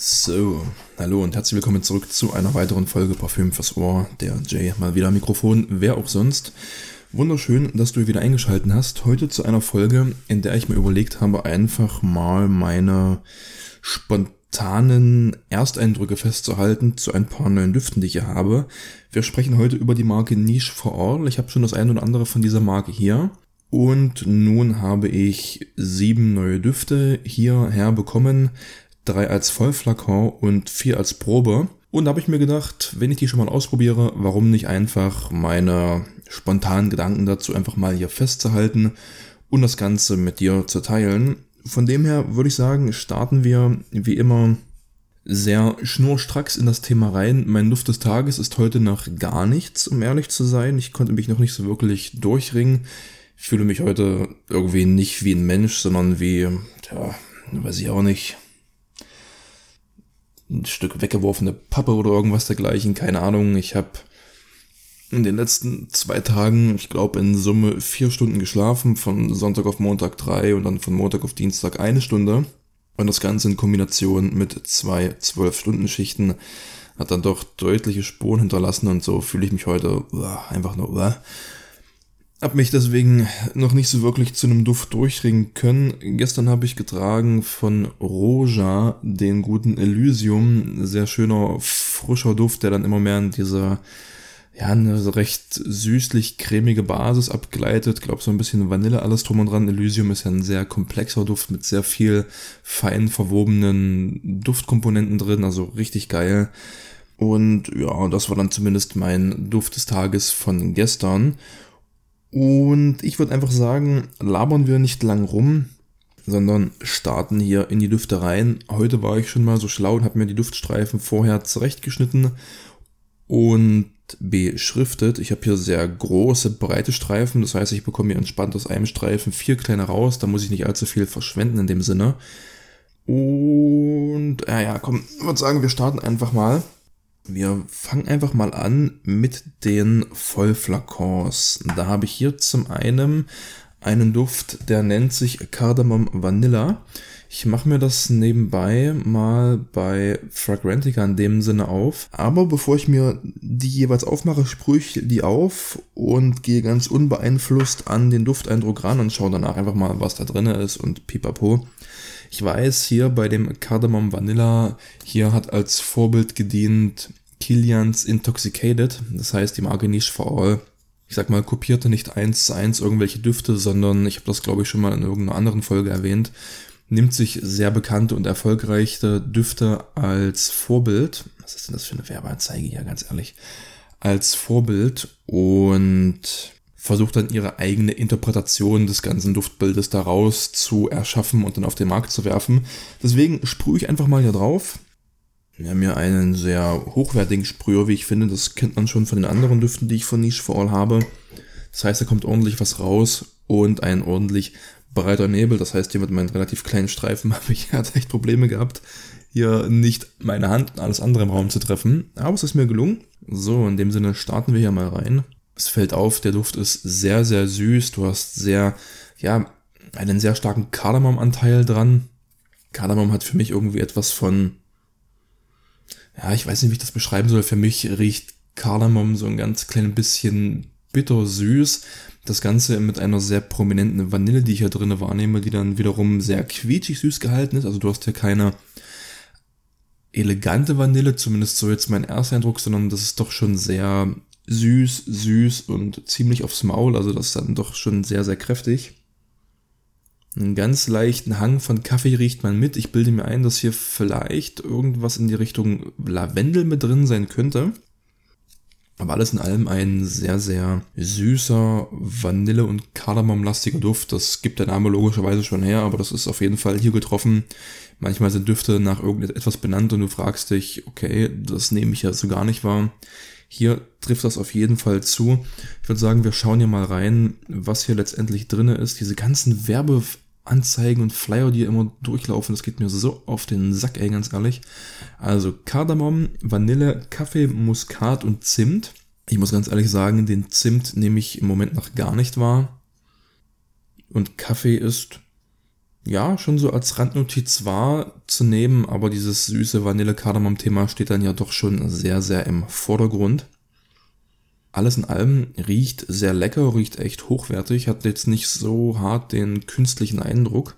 So, hallo und herzlich willkommen zurück zu einer weiteren Folge Parfüm fürs Ohr. Der Jay mal wieder Mikrofon, wer auch sonst. Wunderschön, dass du wieder eingeschaltet hast. Heute zu einer Folge, in der ich mir überlegt habe, einfach mal meine spontanen Ersteindrücke festzuhalten zu ein paar neuen Düften, die ich hier habe. Wir sprechen heute über die Marke Niche for All. Ich habe schon das eine oder andere von dieser Marke hier. Und nun habe ich sieben neue Düfte hierher bekommen drei als Vollflakon und vier als Probe. Und da habe ich mir gedacht, wenn ich die schon mal ausprobiere, warum nicht einfach meine spontanen Gedanken dazu einfach mal hier festzuhalten und das Ganze mit dir zu teilen. Von dem her würde ich sagen, starten wir wie immer sehr schnurstracks in das Thema rein. Mein Duft des Tages ist heute noch gar nichts, um ehrlich zu sein. Ich konnte mich noch nicht so wirklich durchringen. Ich fühle mich heute irgendwie nicht wie ein Mensch, sondern wie, tja, weiß ich auch nicht, ein Stück weggeworfene Pappe oder irgendwas dergleichen, keine Ahnung. Ich habe in den letzten zwei Tagen, ich glaube in Summe vier Stunden geschlafen, von Sonntag auf Montag drei und dann von Montag auf Dienstag eine Stunde. Und das Ganze in Kombination mit zwei Zwölf-Stunden-Schichten hat dann doch deutliche Spuren hinterlassen und so fühle ich mich heute einfach nur hab mich deswegen noch nicht so wirklich zu einem Duft durchringen können. Gestern habe ich getragen von Roja den guten Elysium. Sehr schöner, frischer Duft, der dann immer mehr in dieser, ja, eine recht süßlich cremige Basis abgleitet. Ich glaube, so ein bisschen Vanille alles drum und dran. Elysium ist ja ein sehr komplexer Duft mit sehr viel fein verwobenen Duftkomponenten drin. Also richtig geil. Und ja, das war dann zumindest mein Duft des Tages von gestern. Und ich würde einfach sagen, labern wir nicht lang rum, sondern starten hier in die Düfte rein. Heute war ich schon mal so schlau und habe mir die Duftstreifen vorher zurechtgeschnitten und beschriftet. Ich habe hier sehr große, breite Streifen. Das heißt, ich bekomme hier entspannt aus einem Streifen vier kleine raus. Da muss ich nicht allzu viel verschwenden in dem Sinne. Und, ja, ja, komm, ich würde sagen, wir starten einfach mal. Wir fangen einfach mal an mit den Vollflakons. Da habe ich hier zum einen einen Duft, der nennt sich Cardamom Vanilla. Ich mache mir das nebenbei mal bei Fragrantica in dem Sinne auf. Aber bevor ich mir die jeweils aufmache, sprühe ich die auf und gehe ganz unbeeinflusst an den Dufteindruck ran und schaue danach einfach mal, was da drin ist und pipapo. Ich weiß hier bei dem Cardamom Vanilla, hier hat als Vorbild gedient Kilians Intoxicated. Das heißt, die Marke Niche for All, ich sag mal, kopierte nicht eins zu eins irgendwelche Düfte, sondern ich habe das glaube ich schon mal in irgendeiner anderen Folge erwähnt, nimmt sich sehr bekannte und erfolgreiche Düfte als Vorbild. Was ist denn das für eine Werbeanzeige hier, ganz ehrlich? Als Vorbild und versucht dann ihre eigene Interpretation des ganzen Duftbildes daraus zu erschaffen und dann auf den Markt zu werfen. Deswegen sprühe ich einfach mal hier drauf. Wir haben hier einen sehr hochwertigen Sprüher, wie ich finde. Das kennt man schon von den anderen Düften, die ich von Niche for All habe. Das heißt, da kommt ordentlich was raus und ein ordentlich breiter Nebel. Das heißt, hier mit meinen relativ kleinen Streifen habe ich halt echt Probleme gehabt, hier nicht meine Hand und alles andere im Raum zu treffen. Aber es ist mir gelungen. So, in dem Sinne starten wir hier mal rein. Es fällt auf, der Duft ist sehr, sehr süß. Du hast sehr, ja, einen sehr starken Kardamom-Anteil dran. Kardamom hat für mich irgendwie etwas von ja, ich weiß nicht, wie ich das beschreiben soll. Für mich riecht Kardamom so ein ganz klein bisschen bittersüß. Das Ganze mit einer sehr prominenten Vanille, die ich hier drin wahrnehme, die dann wiederum sehr quietschig süß gehalten ist. Also du hast hier keine elegante Vanille, zumindest so jetzt mein erster Eindruck, sondern das ist doch schon sehr süß, süß und ziemlich aufs Maul. Also das ist dann doch schon sehr, sehr kräftig. Einen ganz leichten Hang von Kaffee riecht man mit. Ich bilde mir ein, dass hier vielleicht irgendwas in die Richtung Lavendel mit drin sein könnte. Aber alles in allem ein sehr, sehr süßer Vanille- und Kardamom-lastiger Duft. Das gibt der Name logischerweise schon her, aber das ist auf jeden Fall hier getroffen. Manchmal sind Düfte nach irgendetwas benannt und du fragst dich, okay, das nehme ich ja so gar nicht wahr. Hier trifft das auf jeden Fall zu. Ich würde sagen, wir schauen hier mal rein, was hier letztendlich drin ist. Diese ganzen Werbe Anzeigen und Flyer, die immer durchlaufen. Das geht mir so auf den Sack, ey, ganz ehrlich. Also Kardamom, Vanille, Kaffee, Muskat und Zimt. Ich muss ganz ehrlich sagen, den Zimt nehme ich im Moment noch gar nicht wahr. Und Kaffee ist ja, schon so als Randnotiz wahrzunehmen, aber dieses süße Vanille-Kardamom-Thema steht dann ja doch schon sehr, sehr im Vordergrund. Alles in allem riecht sehr lecker, riecht echt hochwertig, hat jetzt nicht so hart den künstlichen Eindruck.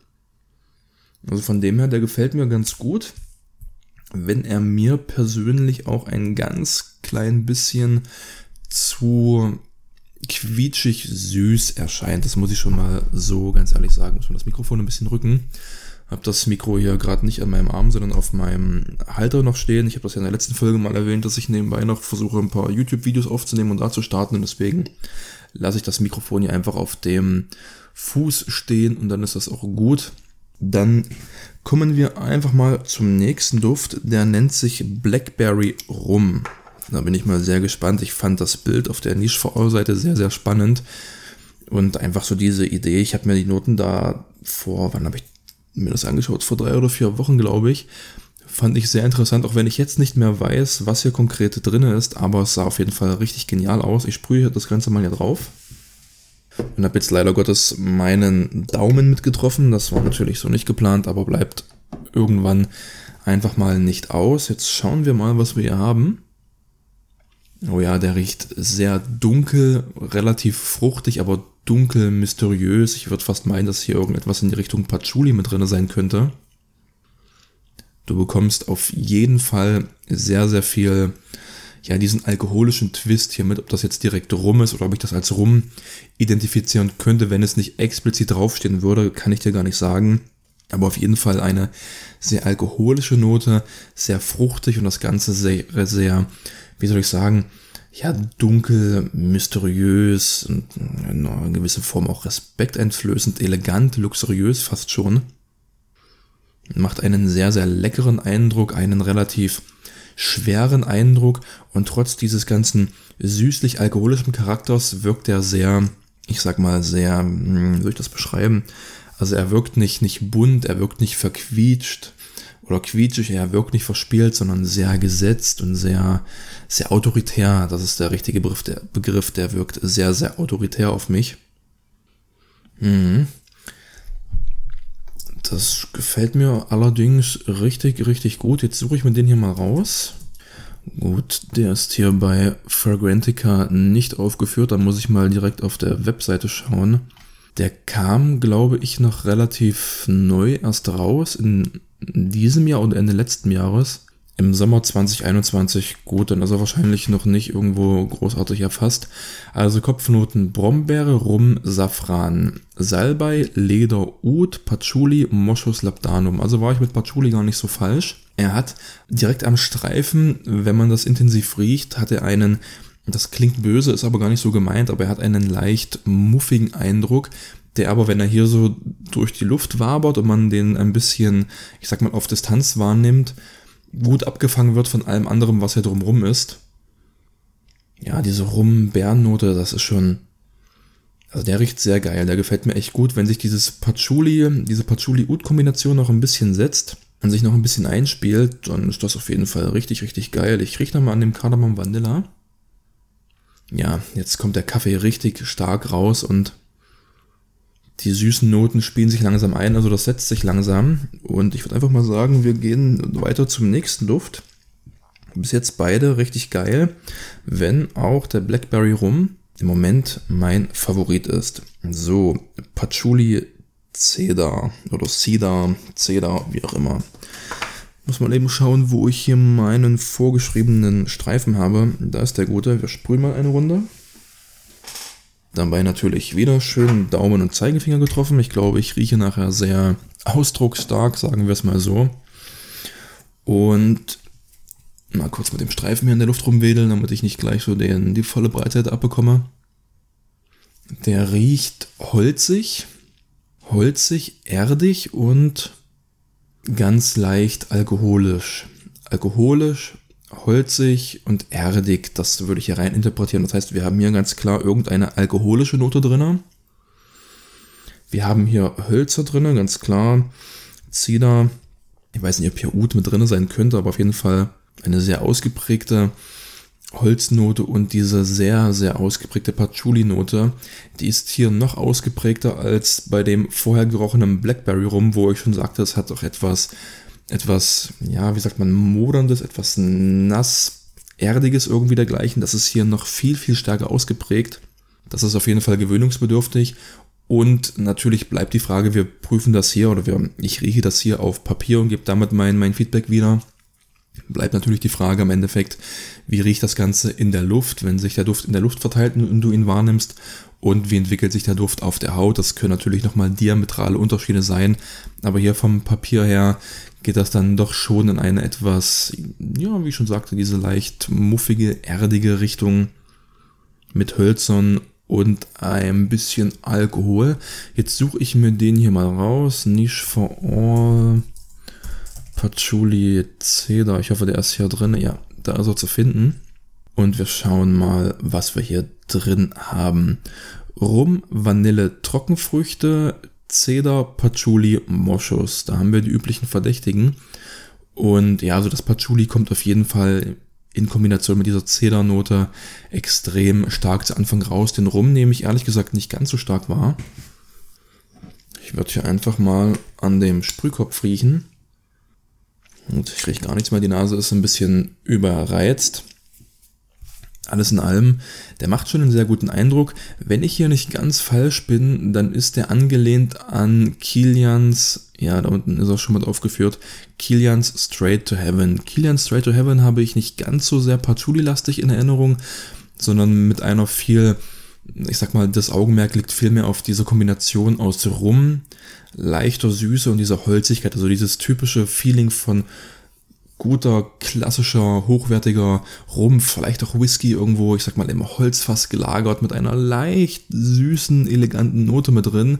Also von dem her, der gefällt mir ganz gut. Wenn er mir persönlich auch ein ganz klein bisschen zu quietschig süß erscheint. Das muss ich schon mal so ganz ehrlich sagen. Muss man das Mikrofon ein bisschen rücken. Hab das Mikro hier gerade nicht an meinem Arm, sondern auf meinem Halter noch stehen. Ich habe das ja in der letzten Folge mal erwähnt, dass ich nebenbei noch versuche, ein paar YouTube-Videos aufzunehmen und da zu starten. Und deswegen lasse ich das Mikrofon hier einfach auf dem Fuß stehen und dann ist das auch gut. Dann kommen wir einfach mal zum nächsten Duft. Der nennt sich Blackberry Rum. Da bin ich mal sehr gespannt. Ich fand das Bild auf der Niche-VO-Seite sehr, sehr spannend. Und einfach so diese Idee. Ich habe mir die Noten da vor, wann habe ich mir das angeschaut? Vor drei oder vier Wochen, glaube ich. Fand ich sehr interessant, auch wenn ich jetzt nicht mehr weiß, was hier konkret drin ist. Aber es sah auf jeden Fall richtig genial aus. Ich sprühe das Ganze mal hier drauf. Und habe jetzt leider Gottes meinen Daumen mitgetroffen. Das war natürlich so nicht geplant, aber bleibt irgendwann einfach mal nicht aus. Jetzt schauen wir mal, was wir hier haben. Oh ja, der riecht sehr dunkel, relativ fruchtig, aber dunkel, mysteriös. Ich würde fast meinen, dass hier irgendetwas in die Richtung Patchouli mit drin sein könnte. Du bekommst auf jeden Fall sehr, sehr viel, ja, diesen alkoholischen Twist hier mit, ob das jetzt direkt Rum ist oder ob ich das als Rum identifizieren könnte, wenn es nicht explizit draufstehen würde, kann ich dir gar nicht sagen. Aber auf jeden Fall eine sehr alkoholische Note, sehr fruchtig und das Ganze sehr, sehr wie soll ich sagen, ja, dunkel, mysteriös in einer gewissen Form auch respekteinflößend, elegant, luxuriös fast schon. Macht einen sehr, sehr leckeren Eindruck, einen relativ schweren Eindruck und trotz dieses ganzen süßlich-alkoholischen Charakters wirkt er sehr, ich sag mal, sehr, hm, wie soll ich das beschreiben? Also er wirkt nicht, nicht bunt, er wirkt nicht verquietscht, oder quietschig, er wirkt nicht verspielt, sondern sehr gesetzt und sehr, sehr autoritär. Das ist der richtige Begriff, der, Begriff, der wirkt sehr, sehr autoritär auf mich. Mhm. Das gefällt mir allerdings richtig, richtig gut. Jetzt suche ich mir den hier mal raus. Gut, der ist hier bei Fragrantica nicht aufgeführt. Da muss ich mal direkt auf der Webseite schauen. Der kam, glaube ich, noch relativ neu erst raus in diesem Jahr und Ende letzten Jahres. Im Sommer 2021, gut, dann ist er wahrscheinlich noch nicht irgendwo großartig erfasst. Also Kopfnoten Brombeere, Rum, Safran, Salbei, Leder, Oud, Patchouli, Moschus, Labdanum. Also war ich mit Patchouli gar nicht so falsch. Er hat direkt am Streifen, wenn man das intensiv riecht, hat er einen das klingt böse, ist aber gar nicht so gemeint, aber er hat einen leicht muffigen Eindruck, der aber, wenn er hier so durch die Luft wabert und man den ein bisschen, ich sag mal, auf Distanz wahrnimmt, gut abgefangen wird von allem anderen, was hier drumrum ist. Ja, diese Rum-Bärennote, das ist schon, also der riecht sehr geil, der gefällt mir echt gut, wenn sich dieses Patchouli, diese Patchouli-Ud-Kombination noch ein bisschen setzt und sich noch ein bisschen einspielt, dann ist das auf jeden Fall richtig, richtig geil. Ich rieche nochmal an dem Kardamom Vanilla. Ja, jetzt kommt der Kaffee richtig stark raus und die süßen Noten spielen sich langsam ein, also das setzt sich langsam. Und ich würde einfach mal sagen, wir gehen weiter zum nächsten Duft. Bis jetzt beide richtig geil, wenn auch der Blackberry Rum im Moment mein Favorit ist. So, Patchouli Cedar oder Cedar, Cedar, wie auch immer. Muss mal eben schauen, wo ich hier meinen vorgeschriebenen Streifen habe. Da ist der gute. Wir sprühen mal eine Runde. Dabei natürlich wieder schön Daumen und Zeigefinger getroffen. Ich glaube, ich rieche nachher sehr ausdrucksstark, sagen wir es mal so. Und mal kurz mit dem Streifen hier in der Luft rumwedeln, damit ich nicht gleich so den, die volle Breitseite abbekomme. Der riecht holzig, holzig, erdig und ganz leicht alkoholisch. Alkoholisch, holzig und erdig, das würde ich hier rein interpretieren. Das heißt, wir haben hier ganz klar irgendeine alkoholische Note drin. Wir haben hier Hölzer drin, ganz klar. Zeder. Ich weiß nicht, ob hier Ud mit drin sein könnte, aber auf jeden Fall eine sehr ausgeprägte Holznote und diese sehr, sehr ausgeprägte Patchouli-Note, die ist hier noch ausgeprägter als bei dem vorher gerochenen Blackberry rum, wo ich schon sagte, es hat doch etwas, etwas, ja, wie sagt man, moderndes, etwas nass, erdiges irgendwie dergleichen. Das ist hier noch viel, viel stärker ausgeprägt. Das ist auf jeden Fall gewöhnungsbedürftig. Und natürlich bleibt die Frage, wir prüfen das hier oder wir, ich rieche das hier auf Papier und gebe damit mein, mein Feedback wieder bleibt natürlich die Frage am Endeffekt, wie riecht das Ganze in der Luft, wenn sich der Duft in der Luft verteilt und du ihn wahrnimmst und wie entwickelt sich der Duft auf der Haut. Das können natürlich nochmal diametrale Unterschiede sein, aber hier vom Papier her geht das dann doch schon in eine etwas, ja, wie ich schon sagte, diese leicht muffige, erdige Richtung mit Hölzern und ein bisschen Alkohol. Jetzt suche ich mir den hier mal raus. Niche for All. Patchouli Cedar. Ich hoffe, der ist hier drin. Ja, da ist er zu finden. Und wir schauen mal, was wir hier drin haben. Rum, Vanille, Trockenfrüchte, Cedar, Patchouli, Moschus. Da haben wir die üblichen Verdächtigen. Und ja, also das Patchouli kommt auf jeden Fall in Kombination mit dieser Zedernote extrem stark zu Anfang raus. Den Rum nehme ich ehrlich gesagt nicht ganz so stark wahr. Ich würde hier einfach mal an dem Sprühkopf riechen. Und ich kriege gar nichts mehr. Die Nase ist ein bisschen überreizt. Alles in allem, der macht schon einen sehr guten Eindruck. Wenn ich hier nicht ganz falsch bin, dann ist der angelehnt an Kilians, ja, da unten ist er schon mal aufgeführt, Kilians Straight to Heaven. Kilians Straight to Heaven habe ich nicht ganz so sehr Patchouli-lastig in Erinnerung, sondern mit einer viel, ich sag mal, das Augenmerk liegt viel mehr auf diese Kombination aus Rum, leichter Süße und dieser Holzigkeit, also dieses typische Feeling von guter, klassischer, hochwertiger Rum, vielleicht auch Whisky irgendwo, ich sag mal, im Holzfass gelagert mit einer leicht süßen, eleganten Note mit drin.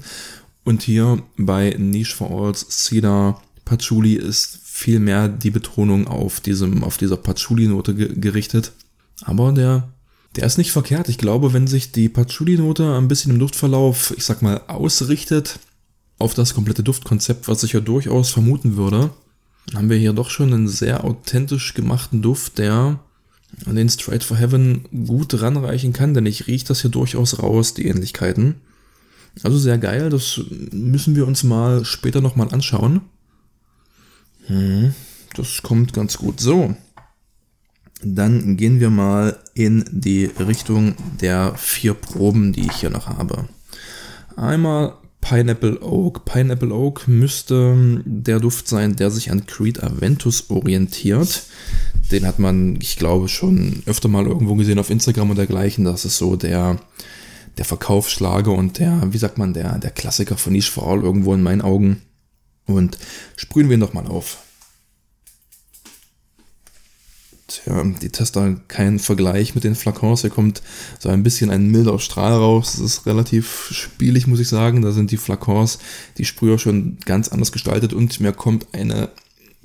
Und hier bei Niche for Alls Cedar Patchouli ist viel mehr die Betonung auf diesem, auf dieser Patchouli-Note ge gerichtet. Aber der, der ist nicht verkehrt. Ich glaube, wenn sich die Patchouli-Note ein bisschen im Duftverlauf, ich sag mal, ausrichtet, auf das komplette Duftkonzept, was ich ja durchaus vermuten würde, haben wir hier doch schon einen sehr authentisch gemachten Duft, der an den Straight for Heaven gut ranreichen kann, denn ich rieche das hier durchaus raus, die Ähnlichkeiten. Also sehr geil, das müssen wir uns mal später nochmal anschauen. Hm, das kommt ganz gut. So, dann gehen wir mal in die Richtung der vier Proben, die ich hier noch habe. Einmal Pineapple Oak. Pineapple Oak müsste der Duft sein, der sich an Creed Aventus orientiert. Den hat man, ich glaube, schon öfter mal irgendwo gesehen auf Instagram und dergleichen. Das ist so der, der Verkaufsschlager und der, wie sagt man, der, der Klassiker von Niche for All irgendwo in meinen Augen. Und sprühen wir ihn doch mal auf. Tja, die Tester kein Vergleich mit den Flakons. Hier kommt so ein bisschen ein milder Strahl raus. Das ist relativ spielig, muss ich sagen. Da sind die Flakons, die Sprüher schon ganz anders gestaltet und mir kommt eine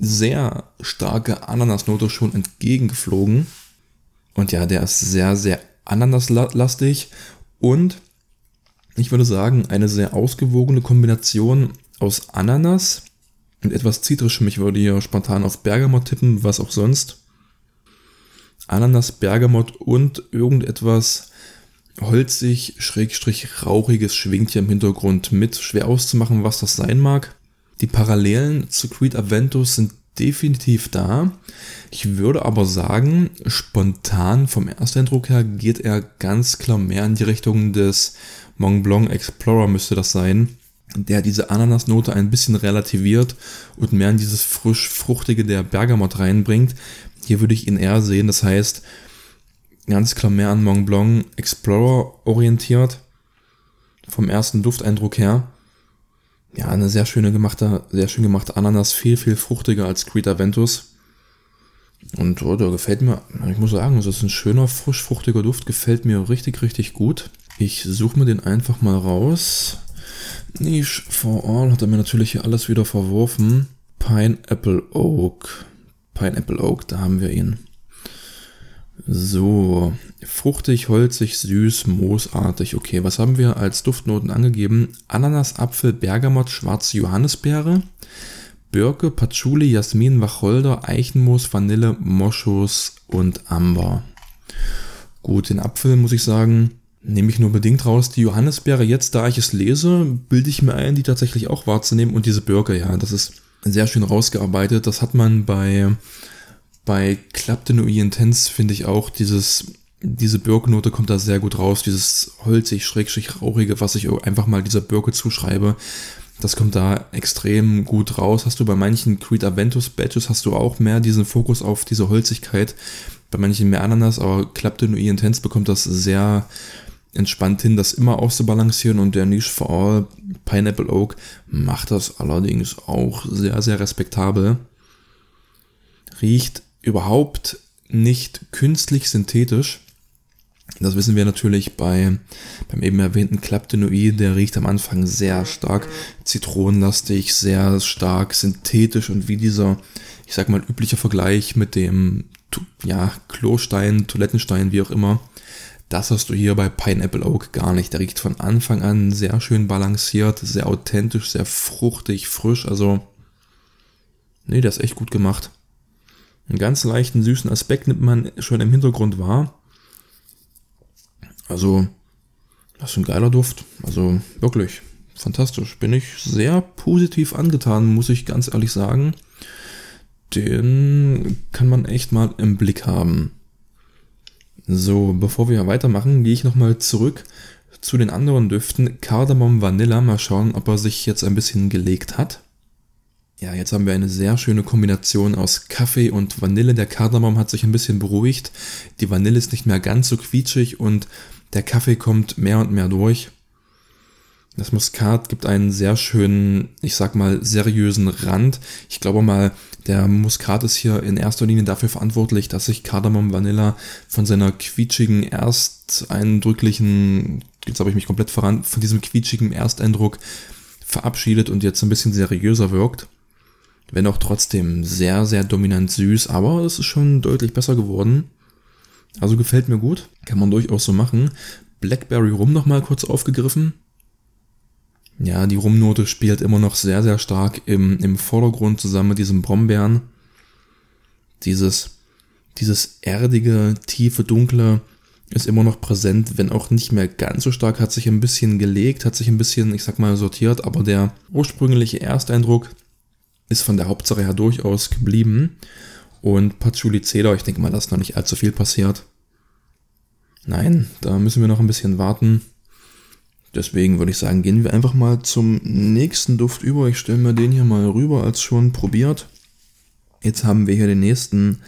sehr starke Ananasnote schon entgegengeflogen. Und ja, der ist sehr, sehr ananaslastig und ich würde sagen, eine sehr ausgewogene Kombination aus Ananas und etwas zitrischem. Ich würde hier spontan auf Bergamot tippen, was auch sonst. Ananas, Bergamot und irgendetwas holzig, schrägstrich rauchiges schwingt hier im Hintergrund mit. Schwer auszumachen, was das sein mag. Die Parallelen zu Creed Aventus sind definitiv da. Ich würde aber sagen, spontan vom Ersteindruck her geht er ganz klar mehr in die Richtung des Mont Blanc Explorer müsste das sein, der diese Ananasnote ein bisschen relativiert und mehr in dieses frisch-fruchtige der Bergamot reinbringt. Hier würde ich ihn eher sehen, das heißt, ganz klar mehr an Mont Blanc Explorer orientiert. Vom ersten Dufteindruck her. Ja, eine sehr schöne gemachte, sehr schön gemachte Ananas, viel, viel fruchtiger als Creed Aventus. Und oh, der gefällt mir, ich muss sagen, es ist ein schöner, frisch fruchtiger Duft, gefällt mir richtig, richtig gut. Ich suche mir den einfach mal raus. Niche for All hat er mir natürlich hier alles wieder verworfen. Pineapple Oak. Pineapple Oak, da haben wir ihn. So, fruchtig, holzig, süß, moosartig. Okay, was haben wir als Duftnoten angegeben? Ananas, Apfel, Bergamot, schwarze Johannisbeere, Birke, Patchouli, Jasmin, Wacholder, Eichenmoos, Vanille, Moschus und Amber. Gut, den Apfel muss ich sagen, nehme ich nur bedingt raus. Die Johannisbeere, jetzt da ich es lese, bilde ich mir ein, die tatsächlich auch wahrzunehmen. Und diese Birke, ja, das ist sehr schön rausgearbeitet. Das hat man bei, bei Claptonoi Intense, finde ich auch, dieses, diese Birkennote kommt da sehr gut raus. Dieses holzig, schrägstrich rauchige, was ich einfach mal dieser Birke zuschreibe. Das kommt da extrem gut raus. Hast du bei manchen Creed Aventus Badges hast du auch mehr diesen Fokus auf diese Holzigkeit. Bei manchen mehr Ananas, aber Claptonoi Intense bekommt das sehr entspannt hin, das immer auszubalancieren und der Niche for All Pineapple Oak macht das allerdings auch sehr, sehr respektabel. Riecht überhaupt nicht künstlich synthetisch. Das wissen wir natürlich bei, beim eben erwähnten Claptenoid, der riecht am Anfang sehr stark zitronenlastig, sehr stark synthetisch und wie dieser, ich sag mal, übliche Vergleich mit dem, ja, Klostein, Toilettenstein, wie auch immer, das hast du hier bei Pineapple Oak gar nicht. Der riecht von Anfang an sehr schön balanciert, sehr authentisch, sehr fruchtig, frisch. Also, nee, der ist echt gut gemacht. Einen ganz leichten, süßen Aspekt nimmt man schon im Hintergrund wahr. Also, das ist ein geiler Duft. Also, wirklich, fantastisch. Bin ich sehr positiv angetan, muss ich ganz ehrlich sagen. Den kann man echt mal im Blick haben. So, bevor wir weitermachen, gehe ich nochmal zurück zu den anderen Düften. Cardamom Vanilla, mal schauen, ob er sich jetzt ein bisschen gelegt hat. Ja, jetzt haben wir eine sehr schöne Kombination aus Kaffee und Vanille. Der Kardamom hat sich ein bisschen beruhigt. Die Vanille ist nicht mehr ganz so quietschig und der Kaffee kommt mehr und mehr durch. Das Muskat gibt einen sehr schönen, ich sag mal, seriösen Rand. Ich glaube mal, der Muskat ist hier in erster Linie dafür verantwortlich, dass sich Cardamom Vanilla von seiner quietschigen, ersteindrücklichen, jetzt habe ich mich komplett voran, von diesem quietschigen Ersteindruck verabschiedet und jetzt ein bisschen seriöser wirkt. Wenn auch trotzdem sehr, sehr dominant süß, aber es ist schon deutlich besser geworden. Also gefällt mir gut, kann man durchaus so machen. Blackberry Rum nochmal kurz aufgegriffen. Ja, die Rumnote spielt immer noch sehr, sehr stark im, im Vordergrund zusammen mit diesem Brombeeren. Dieses, dieses erdige, tiefe, dunkle ist immer noch präsent, wenn auch nicht mehr ganz so stark, hat sich ein bisschen gelegt, hat sich ein bisschen, ich sag mal, sortiert, aber der ursprüngliche Ersteindruck ist von der Hauptsache her durchaus geblieben. Und Patchouli Cedar, ich denke mal, dass noch nicht allzu viel passiert. Nein, da müssen wir noch ein bisschen warten. Deswegen würde ich sagen, gehen wir einfach mal zum nächsten Duft über. Ich stelle mir den hier mal rüber als schon probiert. Jetzt haben wir hier den nächsten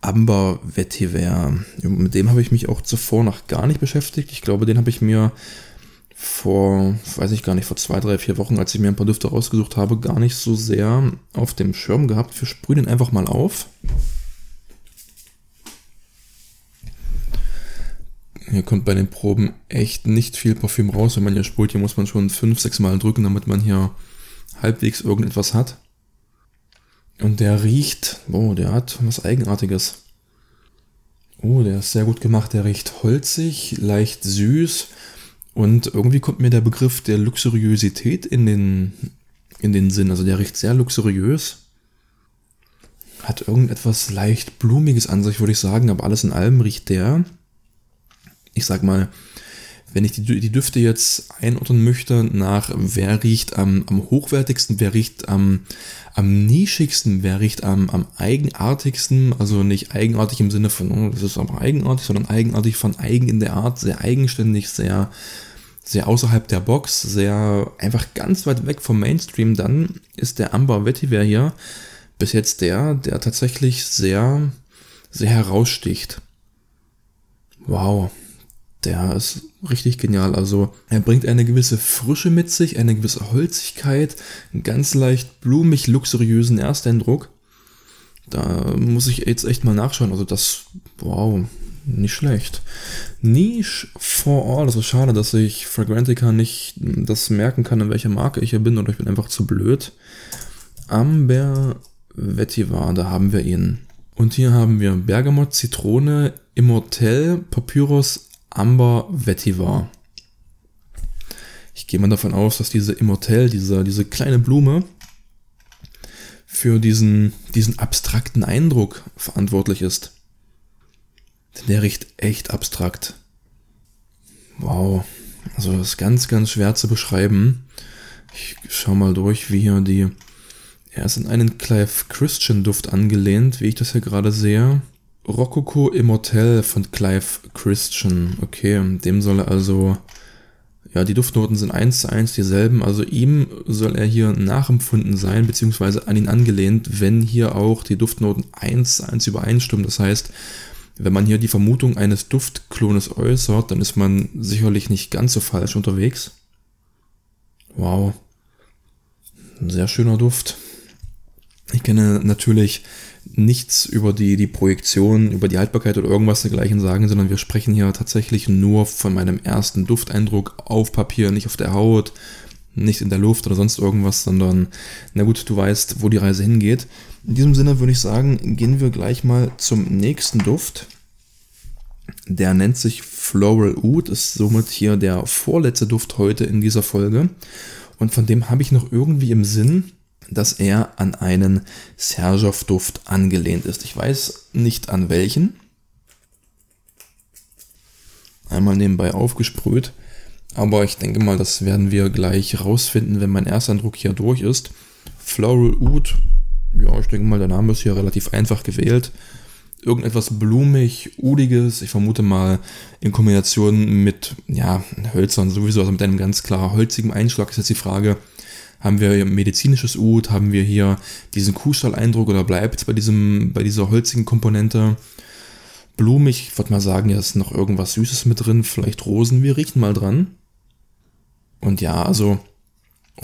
Amber Vetiver. Mit dem habe ich mich auch zuvor noch gar nicht beschäftigt. Ich glaube, den habe ich mir vor, weiß ich gar nicht, vor zwei, drei, vier Wochen, als ich mir ein paar Düfte rausgesucht habe, gar nicht so sehr auf dem Schirm gehabt. Wir sprühen den einfach mal auf. Hier kommt bei den Proben echt nicht viel Parfüm raus. Wenn man hier sprüht, hier muss man schon fünf, sechs Mal drücken, damit man hier halbwegs irgendetwas hat. Und der riecht, oh, der hat was Eigenartiges. Oh, der ist sehr gut gemacht. Der riecht holzig, leicht süß. Und irgendwie kommt mir der Begriff der Luxuriosität in den, in den Sinn. Also der riecht sehr luxuriös. Hat irgendetwas leicht Blumiges an sich, würde ich sagen. Aber alles in allem riecht der ich sag mal, wenn ich die, die Düfte jetzt einordnen möchte nach wer riecht am, am hochwertigsten, wer riecht am, am nischigsten, wer riecht am, am eigenartigsten, also nicht eigenartig im Sinne von, oh, das ist aber eigenartig, sondern eigenartig von eigen in der Art, sehr eigenständig, sehr, sehr außerhalb der Box, sehr einfach ganz weit weg vom Mainstream, dann ist der Amber Vetiver hier bis jetzt der, der tatsächlich sehr, sehr heraussticht. Wow, der ist richtig genial. Also er bringt eine gewisse Frische mit sich, eine gewisse Holzigkeit, einen ganz leicht blumig luxuriösen Ersteindruck. Da muss ich jetzt echt mal nachschauen. Also das, wow, nicht schlecht. Niche for All. Das ist schade, dass ich Fragrantica nicht das merken kann, in welcher Marke ich hier bin, oder ich bin einfach zu blöd. Amber Vetiver, da haben wir ihn. Und hier haben wir Bergamot, Zitrone, Immortel, Papyrus, Amber Vetiver. Ich gehe mal davon aus, dass diese Immortelle, diese, diese kleine Blume, für diesen, diesen abstrakten Eindruck verantwortlich ist. Der riecht echt abstrakt. Wow. Also das ist ganz, ganz schwer zu beschreiben. Ich schau mal durch, wie hier die. Er ist an einen Clive Christian Duft angelehnt, wie ich das hier gerade sehe. Rococo Immortel von Clive Christian. Okay, dem soll er also. Ja, die Duftnoten sind eins zu eins dieselben. Also ihm soll er hier nachempfunden sein, beziehungsweise an ihn angelehnt, wenn hier auch die Duftnoten eins zu eins übereinstimmen. Das heißt, wenn man hier die Vermutung eines Duftklones äußert, dann ist man sicherlich nicht ganz so falsch unterwegs. Wow. Ein sehr schöner Duft. Ich kenne natürlich nichts über die, die Projektion, über die Haltbarkeit oder irgendwas dergleichen sagen, sondern wir sprechen hier tatsächlich nur von meinem ersten Dufteindruck auf Papier, nicht auf der Haut, nicht in der Luft oder sonst irgendwas, sondern, na gut, du weißt, wo die Reise hingeht. In diesem Sinne würde ich sagen, gehen wir gleich mal zum nächsten Duft. Der nennt sich Floral Oud, ist somit hier der vorletzte Duft heute in dieser Folge. Und von dem habe ich noch irgendwie im Sinn, dass er an einen Serjoff-Duft angelehnt ist. Ich weiß nicht an welchen. Einmal nebenbei aufgesprüht. Aber ich denke mal, das werden wir gleich rausfinden, wenn mein erster Eindruck hier durch ist. Floral Oud, ja, ich denke mal, der Name ist hier relativ einfach gewählt. Irgendetwas blumig, udiges, ich vermute mal in Kombination mit, ja, Hölzern sowieso, also mit einem ganz klar holzigen Einschlag ist jetzt die Frage, haben wir medizinisches Ud, haben wir hier diesen Kuhstall-Eindruck oder bleibt bei, diesem, bei dieser holzigen Komponente blumig? Ich würde mal sagen, ja, ist noch irgendwas Süßes mit drin, vielleicht Rosen, wir riechen mal dran. Und ja, also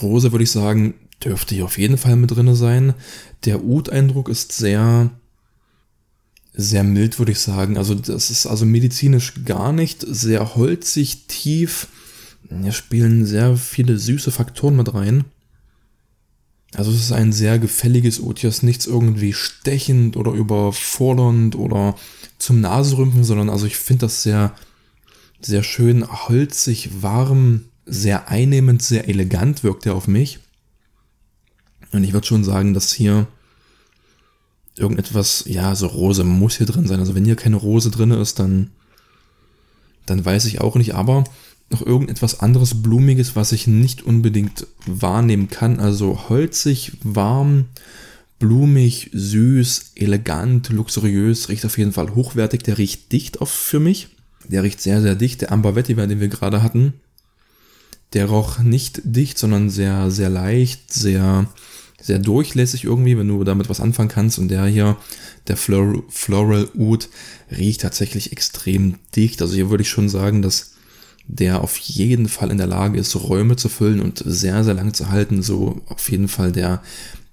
Rose würde ich sagen, dürfte hier auf jeden Fall mit drin sein. Der Ud-Eindruck ist sehr, sehr mild, würde ich sagen. Also das ist also medizinisch gar nicht, sehr holzig, tief. Hier spielen sehr viele süße Faktoren mit rein. Also es ist ein sehr gefälliges Otias, nichts irgendwie stechend oder überfordernd oder zum Nasenrümpfen, sondern also ich finde das sehr, sehr schön holzig, warm, sehr einnehmend, sehr elegant wirkt er auf mich. Und ich würde schon sagen, dass hier irgendetwas, ja, so Rose muss hier drin sein. Also wenn hier keine Rose drin ist, dann, dann weiß ich auch nicht. Aber noch irgendetwas anderes Blumiges, was ich nicht unbedingt wahrnehmen kann. Also holzig, warm, blumig, süß, elegant, luxuriös, riecht auf jeden Fall hochwertig. Der riecht dicht auf für mich. Der riecht sehr, sehr dicht. Der Amber den wir gerade hatten, der roch nicht dicht, sondern sehr, sehr leicht, sehr, sehr durchlässig irgendwie, wenn du damit was anfangen kannst. Und der hier, der Floral, Floral Oud, riecht tatsächlich extrem dicht. Also hier würde ich schon sagen, dass der auf jeden Fall in der Lage ist, Räume zu füllen und sehr, sehr lang zu halten. So auf jeden Fall der,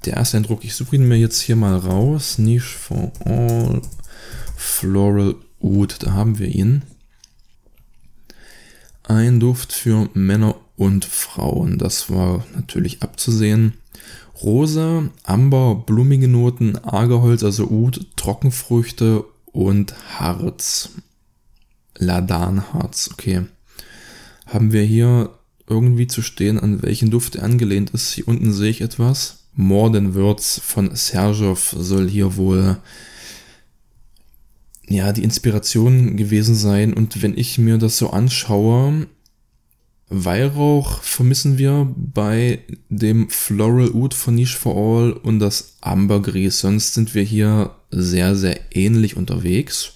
der erste Eindruck. Ich suche ihn mir jetzt hier mal raus. Niche for All Floral Oud. Da haben wir ihn. Ein Duft für Männer und Frauen. Das war natürlich abzusehen. Rosa, Amber, blumige Noten, Argerholz, also Oud, Trockenfrüchte und Harz. Ladanharz, okay haben wir hier irgendwie zu stehen, an welchen Duft er angelehnt ist. Hier unten sehe ich etwas. Words von Serjov soll hier wohl ja die Inspiration gewesen sein. Und wenn ich mir das so anschaue, Weihrauch vermissen wir bei dem Floral Oud von Niche for All und das Ambergris. Sonst sind wir hier sehr, sehr ähnlich unterwegs.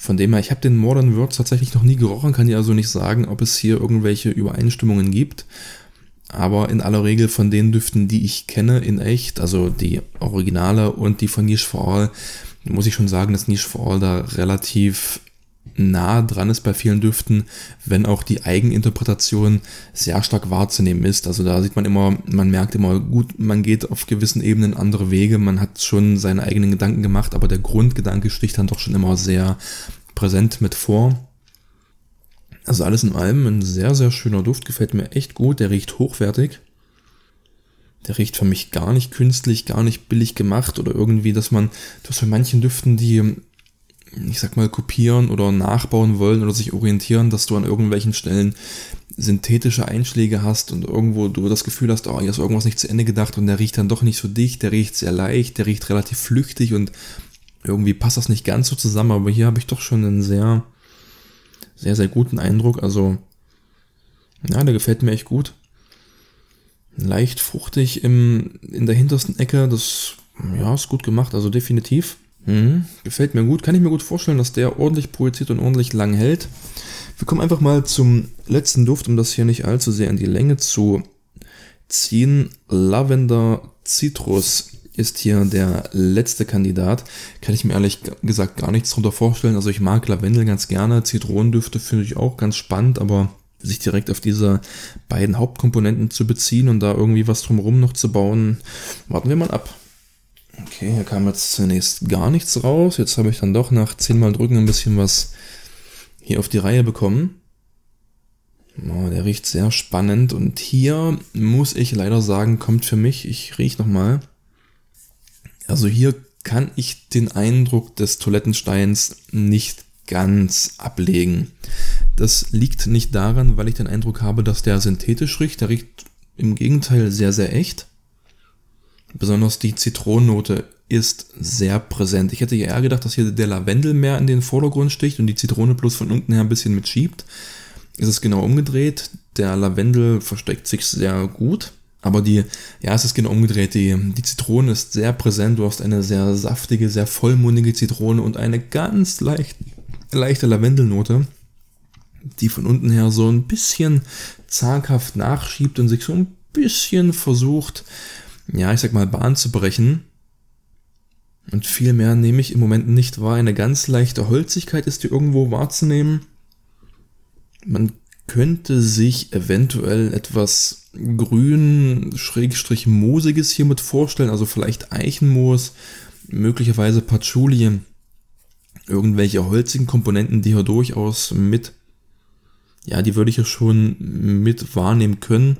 Von dem her, ich habe den Modern Words tatsächlich noch nie gerochen, kann ja also nicht sagen, ob es hier irgendwelche Übereinstimmungen gibt. Aber in aller Regel von den Düften, die ich kenne in echt, also die Originale und die von Niche for All, muss ich schon sagen, dass Niche for All da relativ nah dran ist bei vielen Düften, wenn auch die Eigeninterpretation sehr stark wahrzunehmen ist. Also da sieht man immer, man merkt immer, gut, man geht auf gewissen Ebenen andere Wege, man hat schon seine eigenen Gedanken gemacht, aber der Grundgedanke sticht dann doch schon immer sehr präsent mit vor. Also alles in allem ein sehr, sehr schöner Duft, gefällt mir echt gut, der riecht hochwertig. Der riecht für mich gar nicht künstlich, gar nicht billig gemacht oder irgendwie, dass man, du hast bei manchen Düften, die ich sag mal, kopieren oder nachbauen wollen oder sich orientieren, dass du an irgendwelchen Stellen synthetische Einschläge hast und irgendwo du das Gefühl hast, oh, hier ist irgendwas nicht zu Ende gedacht und der riecht dann doch nicht so dicht, der riecht sehr leicht, der riecht relativ flüchtig und Irgendwie passt das nicht ganz so zusammen, aber hier habe ich doch schon einen sehr, sehr, sehr guten Eindruck. Also, ja, der gefällt mir echt gut. Leicht fruchtig im, in der hintersten Ecke, das, ja, ist gut gemacht, also definitiv. Mhm, gefällt mir gut, kann ich mir gut vorstellen, dass der ordentlich projiziert und ordentlich lang hält. Wir kommen einfach mal zum letzten Duft, um das hier nicht allzu sehr in die Länge zu ziehen. Lavender Citrus ist hier der letzte Kandidat. Kann ich mir ehrlich gesagt gar nichts darunter vorstellen. Also ich mag Lavendel ganz gerne. Zitronendüfte finde ich auch ganz spannend, aber sich direkt auf diese beiden Hauptkomponenten zu beziehen und da irgendwie was drumherum noch zu bauen, warten wir mal ab. Okay, hier kam jetzt zunächst gar nichts raus. Jetzt habe ich dann doch nach zehnmal drücken ein bisschen was hier auf die Reihe bekommen. Oh, der riecht sehr spannend und hier muss ich leider sagen, kommt für mich, ich rieche nochmal. Also hier kann ich den Eindruck des Toilettensteins nicht ganz ablegen. Das liegt nicht daran, weil ich den Eindruck habe, dass der synthetisch riecht. Der riecht im Gegenteil sehr, sehr echt. Besonders die Zitronennote ist sehr präsent. Ich hätte ja eher gedacht, dass hier der Lavendel mehr in den Vordergrund sticht und die Zitrone bloß von unten her ein bisschen mitschiebt. Ist es genau umgedreht. Der Lavendel versteckt sich sehr gut. Aber die, ja, es ist genau umgedreht. Die, die Zitrone ist sehr präsent. Du hast eine sehr saftige, sehr vollmundige Zitrone und eine ganz leicht, leichte Lavendelnote, die von unten her so ein bisschen zaghaft nachschiebt und sich so ein bisschen versucht, ja, ich sag mal, Bahn zu brechen. Und viel mehr nehme ich im Moment nicht wahr. Eine ganz leichte Holzigkeit ist hier irgendwo wahrzunehmen. Man könnte sich eventuell etwas grün, schrägstrich moosiges hiermit vorstellen, also vielleicht Eichenmoos, möglicherweise Patchouli, irgendwelche holzigen Komponenten, die hier durchaus mit, ja, die würde ich ja schon mit wahrnehmen können.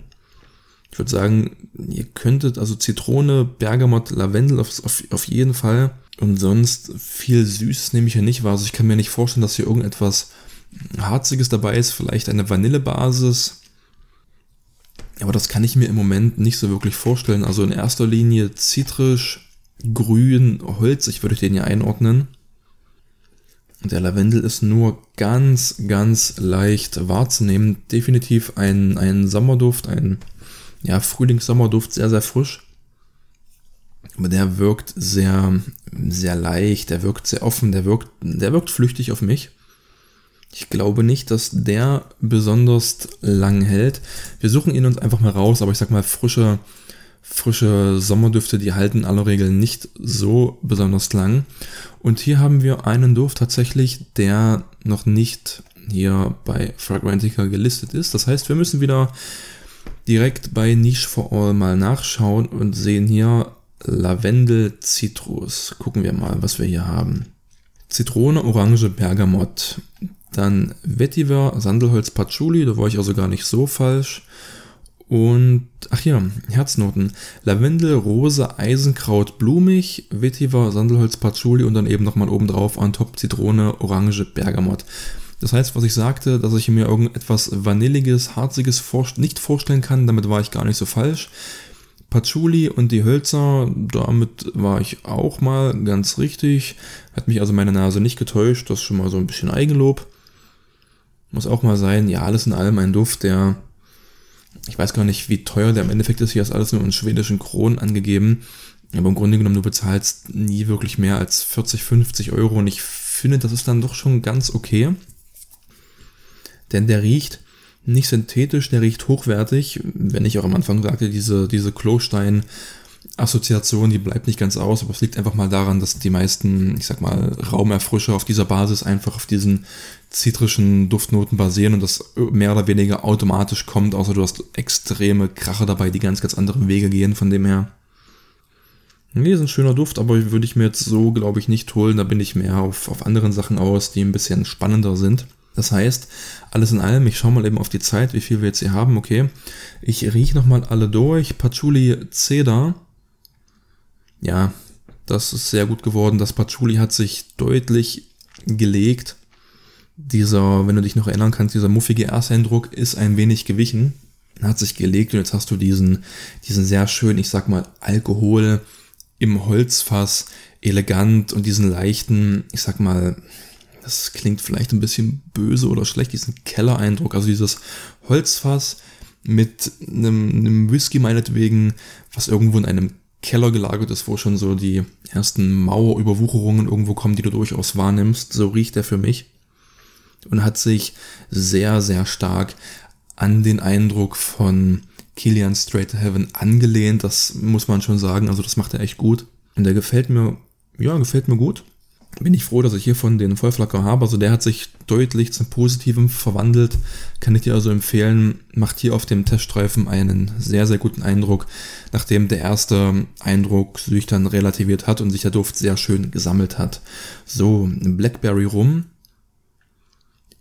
Ich würde sagen, ihr könntet also Zitrone, Bergamot, Lavendel auf, auf, auf jeden Fall. Und sonst viel Süßes nehme ich ja nicht wahr. Also ich kann mir nicht vorstellen, dass hier irgendetwas Harziges dabei ist. Vielleicht eine Vanillebasis. Aber das kann ich mir im Moment nicht so wirklich vorstellen. Also in erster Linie zitrisch, grün, holzig würde ich den ja einordnen. Und der Lavendel ist nur ganz, ganz leicht wahrzunehmen. Definitiv ein, ein Sommerduft, ein ja, Frühlings-Sommerduft, sehr, sehr frisch. Aber der wirkt sehr, sehr leicht, der wirkt sehr offen, der wirkt, der wirkt flüchtig auf mich. Ich glaube nicht, dass der besonders lang hält. Wir suchen ihn uns einfach mal raus, aber ich sag mal, frische, frische Sommerdüfte, die halten aller Regeln nicht so besonders lang. Und hier haben wir einen Duft tatsächlich, der noch nicht hier bei Fragrantica gelistet ist. Das heißt, wir müssen wieder direkt bei Niche for All mal nachschauen und sehen hier Lavendel Citrus. Gucken wir mal, was wir hier haben. Zitrone, Orange, Bergamott. Dann Vetiver, Sandelholz, Patchouli, da war ich also gar nicht so falsch. Und, ach ja, Herznoten. Lavendel, Rose, Eisenkraut, blumig, Vetiver, Sandelholz, Patchouli und dann eben nochmal obendrauf on top Zitrone, Orange, Bergamott. Das heißt, was ich sagte, dass ich mir irgendetwas Vanilliges, Harziges nicht vorstellen kann, damit war ich gar nicht so falsch. Patchouli und die Hölzer, damit war ich auch mal ganz richtig. Hat mich also meine Nase nicht getäuscht, das ist schon mal so ein bisschen Eigenlob. Muss auch mal sein, ja, alles in allem ein Duft, der, ich weiß gar nicht, wie teuer der im Endeffekt ist, hier ist alles nur in schwedischen Kronen angegeben. Aber im Grunde genommen, du bezahlst nie wirklich mehr als 40, 50 Euro und ich finde, das ist dann doch schon ganz okay. Denn der riecht nicht synthetisch, der riecht hochwertig. Wenn ich auch am Anfang sagte, diese, diese Klostein Assoziation, die bleibt nicht ganz aus, aber es liegt einfach mal daran, dass die meisten, ich sag mal, Raumerfrischer auf dieser Basis einfach auf diesen zitrischen Duftnoten basieren und das mehr oder weniger automatisch kommt, außer du hast extreme Krache dabei, die ganz, ganz andere Wege gehen von dem her. Nee, ist ein schöner Duft, aber würde ich mir jetzt so, glaube ich, nicht holen. Da bin ich mehr auf, auf anderen Sachen aus, die ein bisschen spannender sind. Das heißt, alles in allem, ich schaue mal eben auf die Zeit, wie viel wir jetzt hier haben. Okay, ich rieche nochmal alle durch. Patchouli Cedar. Ja, das ist sehr gut geworden. Das Patchouli hat sich deutlich gelegt. Dieser, wenn du dich noch erinnern kannst, dieser muffige Ersteindruck ist ein wenig gewichen. Hat sich gelegt und jetzt hast du diesen, diesen sehr schön, ich sag mal, Alkohol im Holzfass elegant und diesen leichten, ich sag mal, das klingt vielleicht ein bisschen böse oder schlecht, diesen Kellereindruck, also dieses Holzfass mit einem, einem Whisky meinetwegen, was irgendwo in einem Keller gelagert ist, wo schon so die ersten Mauerüberwucherungen irgendwo kommen, die du durchaus wahrnimmst. So riecht er für mich. Und hat sich sehr, sehr stark an den Eindruck von Killian Straight to Heaven angelehnt. Das muss man schon sagen. Also das macht er echt gut. Und der gefällt mir, ja, gefällt mir gut bin ich froh, dass ich hiervon den Vollflacker habe. Also der hat sich deutlich zum Positiven verwandelt. Kann ich dir also empfehlen, macht hier auf dem Teststreifen einen sehr, sehr guten Eindruck, nachdem der erste Eindruck sich dann relativiert hat und sich der Duft sehr schön gesammelt hat. So, Blackberry Rum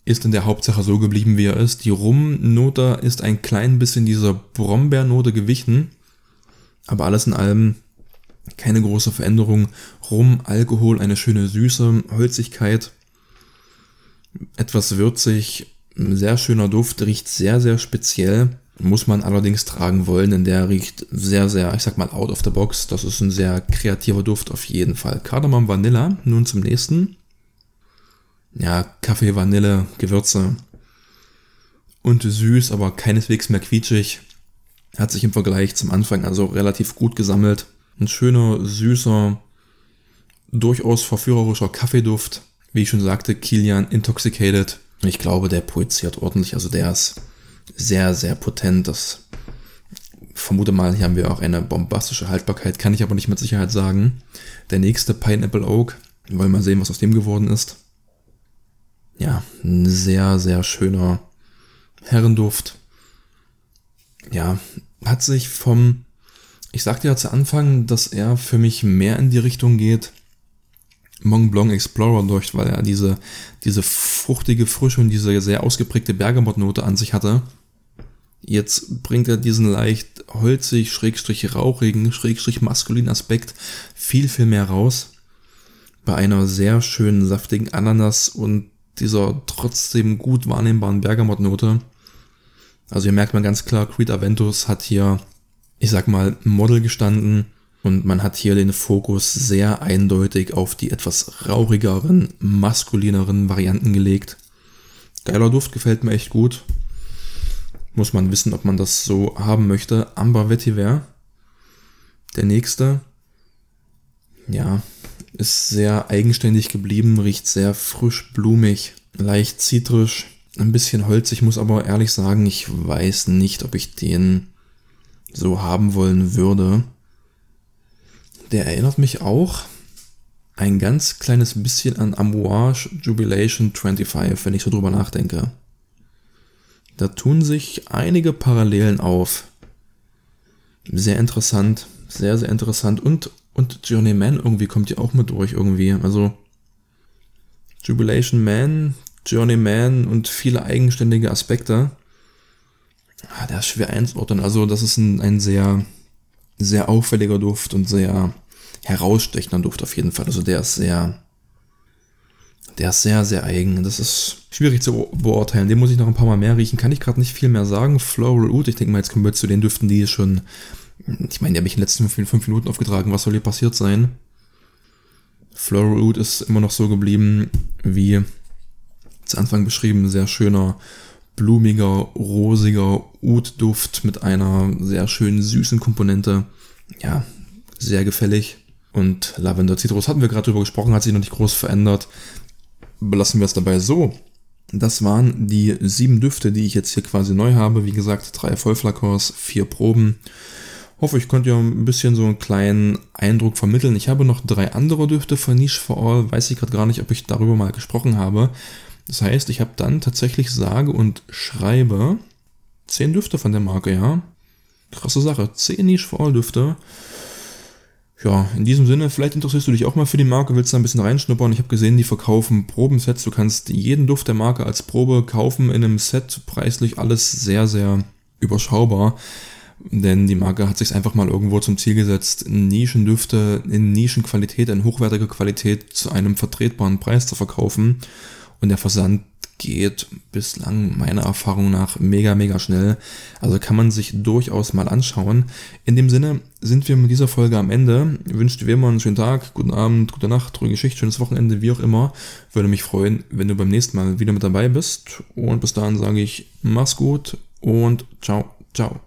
ist in der Hauptsache so geblieben, wie er ist. Die Rumnote ist ein klein bisschen dieser Brombeernote gewichen, aber alles in allem keine große Veränderung. Rum, Alkohol, eine schöne Süße, Holzigkeit, etwas würzig, sehr schöner Duft, riecht sehr, sehr speziell. Muss man allerdings tragen wollen, denn der riecht sehr, sehr, ich sag mal, out of the box. Das ist ein sehr kreativer Duft auf jeden Fall. Kardamom Vanilla, nun zum nächsten. Ja, Kaffee, Vanille, Gewürze. Und süß, aber keineswegs mehr quietschig. Hat sich im Vergleich zum Anfang also relativ gut gesammelt. Ein schöner, süßer, durchaus verführerischer Kaffeeduft. Wie ich schon sagte, Kilian Intoxicated. Ich glaube, der projiziert ordentlich. Also der ist sehr, sehr potent. Das vermute mal, hier haben wir auch eine bombastische Haltbarkeit, kann ich aber nicht mit Sicherheit sagen. Der nächste Pineapple Oak. Wir wollen mal sehen, was aus dem geworden ist. Ja, ein sehr, sehr schöner Herrenduft. Ja, hat sich vom ich sagte ja zu Anfang, dass er für mich mehr in die Richtung geht, Mont Blanc Explorer durch, weil er diese, diese fruchtige Frische und diese sehr ausgeprägte Bergamottnote an sich hatte. Jetzt bringt er diesen leicht holzig, schrägstrich rauchigen, schrägstrich maskulinen Aspekt viel, viel mehr raus. Bei einer sehr schönen, saftigen Ananas und dieser trotzdem gut wahrnehmbaren Bergamottnote. Also hier merkt man ganz klar, Creed Aventus hat hier ich sag mal, Model gestanden und man hat hier den Fokus sehr eindeutig auf die etwas rauchigeren, maskulineren Varianten gelegt. Geiler Duft, gefällt mir echt gut. Muss man wissen, ob man das so haben möchte. Amber Vetiver. Der nächste. Ja, ist sehr eigenständig geblieben, riecht sehr frisch, blumig, leicht zitrisch, ein bisschen holzig, muss aber ehrlich sagen, ich weiß nicht, ob ich den so haben wollen würde, der erinnert mich auch ein ganz kleines bisschen an Amouage Jubilation 25, wenn ich so drüber nachdenke. Da tun sich einige Parallelen auf. Sehr interessant, sehr, sehr interessant. Und, und Journeyman irgendwie kommt ja auch mit durch irgendwie. Also Jubilation Man, Journeyman und viele eigenständige Aspekte. Ah, der ist schwer einzuordnen. Also, das ist ein, ein sehr, sehr auffälliger Duft und sehr herausstechender Duft auf jeden Fall. Also, der ist sehr, der ist sehr, sehr eigen. Das ist schwierig zu beurteilen. Den muss ich noch ein paar Mal mehr riechen. Kann ich gerade nicht viel mehr sagen. Floral Oud, ich denke mal, jetzt kommen wir zu den Düften, die schon, ich meine, die habe ich in den letzten fünf Minuten aufgetragen. Was soll hier passiert sein? Floral Oud ist immer noch so geblieben, wie zu Anfang beschrieben. Sehr schöner, blumiger, rosiger Oud-Duft mit einer sehr schönen süßen Komponente. Ja, sehr gefällig. Und Lavender Citrus hatten wir gerade drüber gesprochen, hat sich noch nicht groß verändert. Belassen wir es dabei so. Das waren die sieben Düfte, die ich jetzt hier quasi neu habe. Wie gesagt, drei Vollflakons, vier Proben. Hoffe, ich konnte ja ein bisschen so einen kleinen Eindruck vermitteln. Ich habe noch drei andere Düfte von Niche for All. Weiß ich gerade gar nicht, ob ich darüber mal gesprochen habe. Das heißt, ich habe dann tatsächlich sage und schreibe zehn Düfte von der Marke, ja. Krasse Sache. Zehn Niche for All Düfte. Ja, in diesem Sinne, vielleicht interessierst du dich auch mal für die Marke, willst da ein bisschen reinschnuppern. Ich habe gesehen, die verkaufen Probensets. Du kannst jeden Duft der Marke als Probe kaufen in einem Set. Preislich alles sehr, sehr überschaubar. Denn die Marke hat sich einfach mal irgendwo zum Ziel gesetzt, Nischendüfte in Nischenqualität, in hochwertiger Qualität zu einem vertretbaren Preis zu verkaufen. Und der Versand geht bislang meiner Erfahrung nach mega, mega schnell. Also kann man sich durchaus mal anschauen. In dem Sinne sind wir mit dieser Folge am Ende. Wünsche dir immer einen schönen Tag, guten Abend, gute Nacht, ruhige Geschichte, schönes Wochenende, wie auch immer. Würde mich freuen, wenn du beim nächsten Mal wieder mit dabei bist. Und bis dahin sage ich, mach's gut und ciao, ciao.